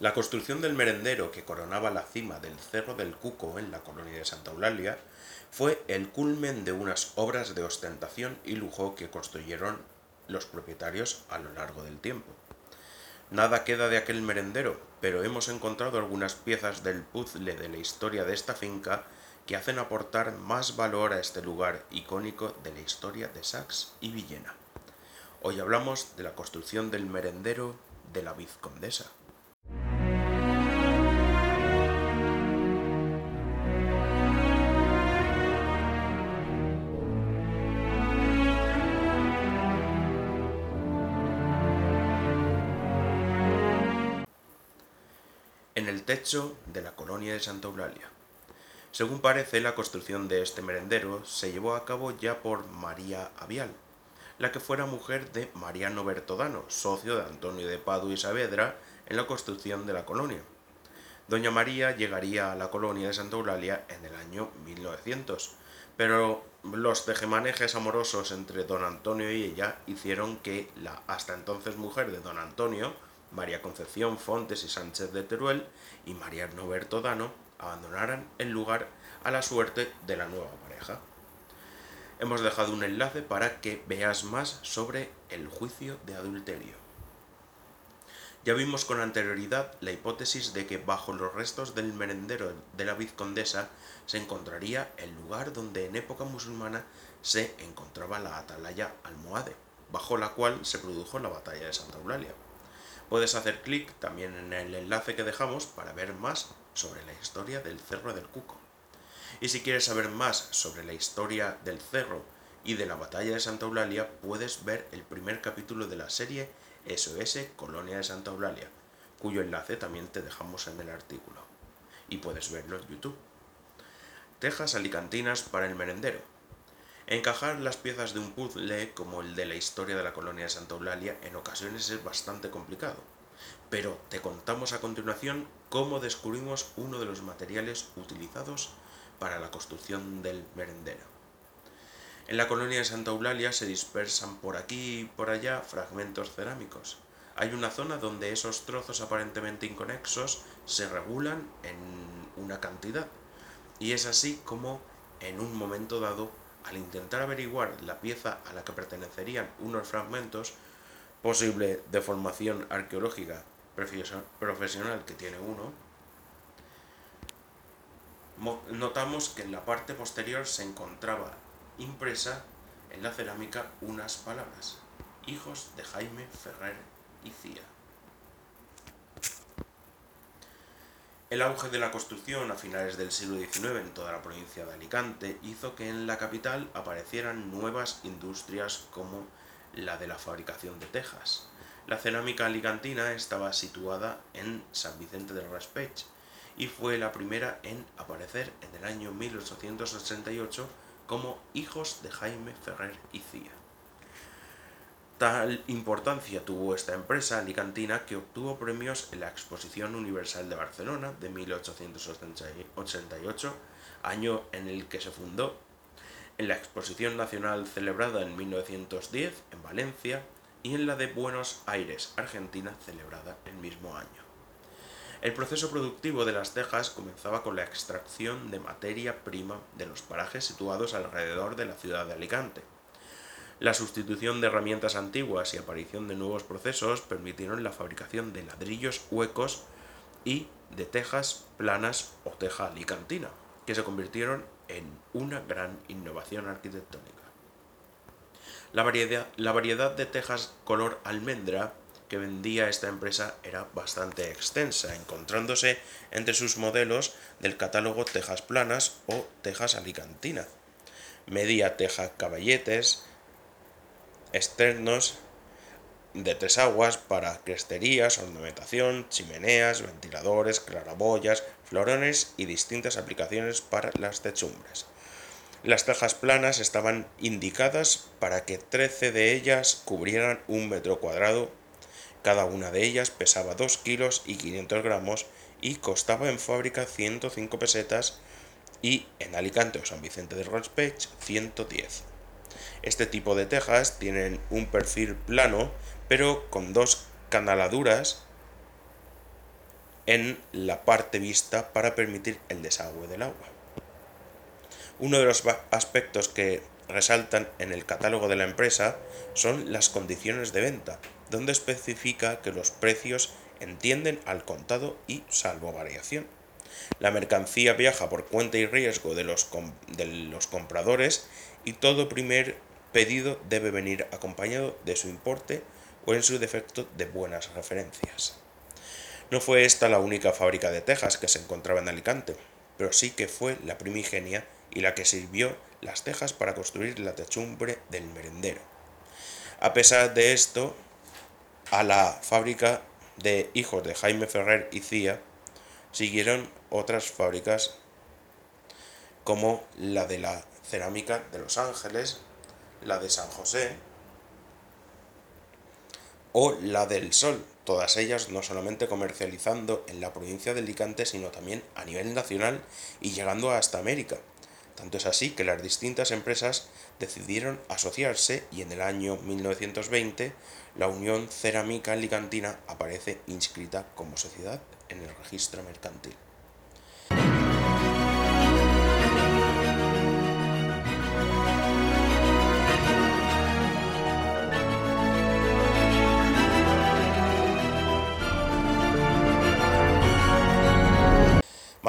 La construcción del merendero que coronaba la cima del Cerro del Cuco en la colonia de Santa Eulalia fue el culmen de unas obras de ostentación y lujo que construyeron los propietarios a lo largo del tiempo. Nada queda de aquel merendero, pero hemos encontrado algunas piezas del puzzle de la historia de esta finca que hacen aportar más valor a este lugar icónico de la historia de Sax y Villena. Hoy hablamos de la construcción del merendero de la Vizcondesa. Techo de la colonia de Santa Eulalia. Según parece, la construcción de este merendero se llevó a cabo ya por María Avial, la que fuera mujer de Mariano Bertodano, socio de Antonio de Padu y Saavedra en la construcción de la colonia. Doña María llegaría a la colonia de Santa Eulalia en el año 1900, pero los tejemanejes amorosos entre don Antonio y ella hicieron que la hasta entonces mujer de don Antonio María Concepción Fontes y Sánchez de Teruel y María Noberto Dano abandonaran el lugar a la suerte de la nueva pareja. Hemos dejado un enlace para que veas más sobre el juicio de adulterio. Ya vimos con anterioridad la hipótesis de que bajo los restos del merendero de la vizcondesa se encontraría el lugar donde en época musulmana se encontraba la atalaya almohade, bajo la cual se produjo la batalla de Santa Eulalia. Puedes hacer clic también en el enlace que dejamos para ver más sobre la historia del Cerro del Cuco. Y si quieres saber más sobre la historia del cerro y de la batalla de Santa Eulalia, puedes ver el primer capítulo de la serie SOS Colonia de Santa Eulalia, cuyo enlace también te dejamos en el artículo. Y puedes verlo en YouTube. Tejas alicantinas para el merendero. Encajar las piezas de un puzzle como el de la historia de la colonia de Santa Eulalia en ocasiones es bastante complicado, pero te contamos a continuación cómo descubrimos uno de los materiales utilizados para la construcción del merendero. En la colonia de Santa Eulalia se dispersan por aquí y por allá fragmentos cerámicos. Hay una zona donde esos trozos aparentemente inconexos se regulan en una cantidad, y es así como en un momento dado al intentar averiguar la pieza a la que pertenecerían unos fragmentos, posible deformación arqueológica profesional que tiene uno, notamos que en la parte posterior se encontraba impresa en la cerámica unas palabras, hijos de Jaime Ferrer y Cía. El auge de la construcción a finales del siglo XIX en toda la provincia de Alicante hizo que en la capital aparecieran nuevas industrias como la de la fabricación de tejas. La cerámica alicantina estaba situada en San Vicente del Raspech y fue la primera en aparecer en el año 1888 como hijos de Jaime Ferrer y Cía. Tal importancia tuvo esta empresa alicantina que obtuvo premios en la Exposición Universal de Barcelona de 1888, año en el que se fundó, en la Exposición Nacional celebrada en 1910 en Valencia y en la de Buenos Aires, Argentina, celebrada el mismo año. El proceso productivo de las tejas comenzaba con la extracción de materia prima de los parajes situados alrededor de la ciudad de Alicante la sustitución de herramientas antiguas y aparición de nuevos procesos permitieron la fabricación de ladrillos huecos y de tejas planas o teja alicantina, que se convirtieron en una gran innovación arquitectónica. La variedad, la variedad de tejas color almendra que vendía esta empresa era bastante extensa, encontrándose entre sus modelos del catálogo tejas planas o tejas alicantina, media teja caballetes, externos de tres aguas para cresterías, ornamentación, chimeneas, ventiladores, claraboyas, florones y distintas aplicaciones para las techumbres. Las tejas planas estaban indicadas para que 13 de ellas cubrieran un metro cuadrado. Cada una de ellas pesaba 2 kilos y 500 gramos y costaba en fábrica 105 pesetas y en Alicante o San Vicente de Rospech 110. Este tipo de tejas tienen un perfil plano, pero con dos canaladuras en la parte vista para permitir el desagüe del agua. Uno de los aspectos que resaltan en el catálogo de la empresa son las condiciones de venta, donde especifica que los precios entienden al contado y salvo variación. La mercancía viaja por cuenta y riesgo de los, de los compradores y todo primer pedido debe venir acompañado de su importe o en su defecto de buenas referencias. No fue esta la única fábrica de tejas que se encontraba en Alicante, pero sí que fue la primigenia y la que sirvió las tejas para construir la techumbre del merendero. A pesar de esto, a la fábrica de hijos de Jaime Ferrer y Cía siguieron otras fábricas como la de la cerámica de Los Ángeles, la de San José o la del Sol, todas ellas no solamente comercializando en la provincia de Alicante, sino también a nivel nacional y llegando hasta América. Tanto es así que las distintas empresas decidieron asociarse y en el año 1920 la Unión Cerámica Alicantina aparece inscrita como sociedad en el registro mercantil.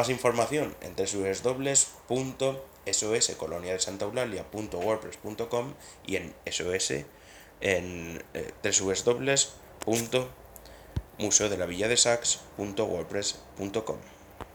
Más información en www.soscoloniadesantaeulalia.wordpress.com y en sos en eh, www.museodelavilladesax.wordpress.com.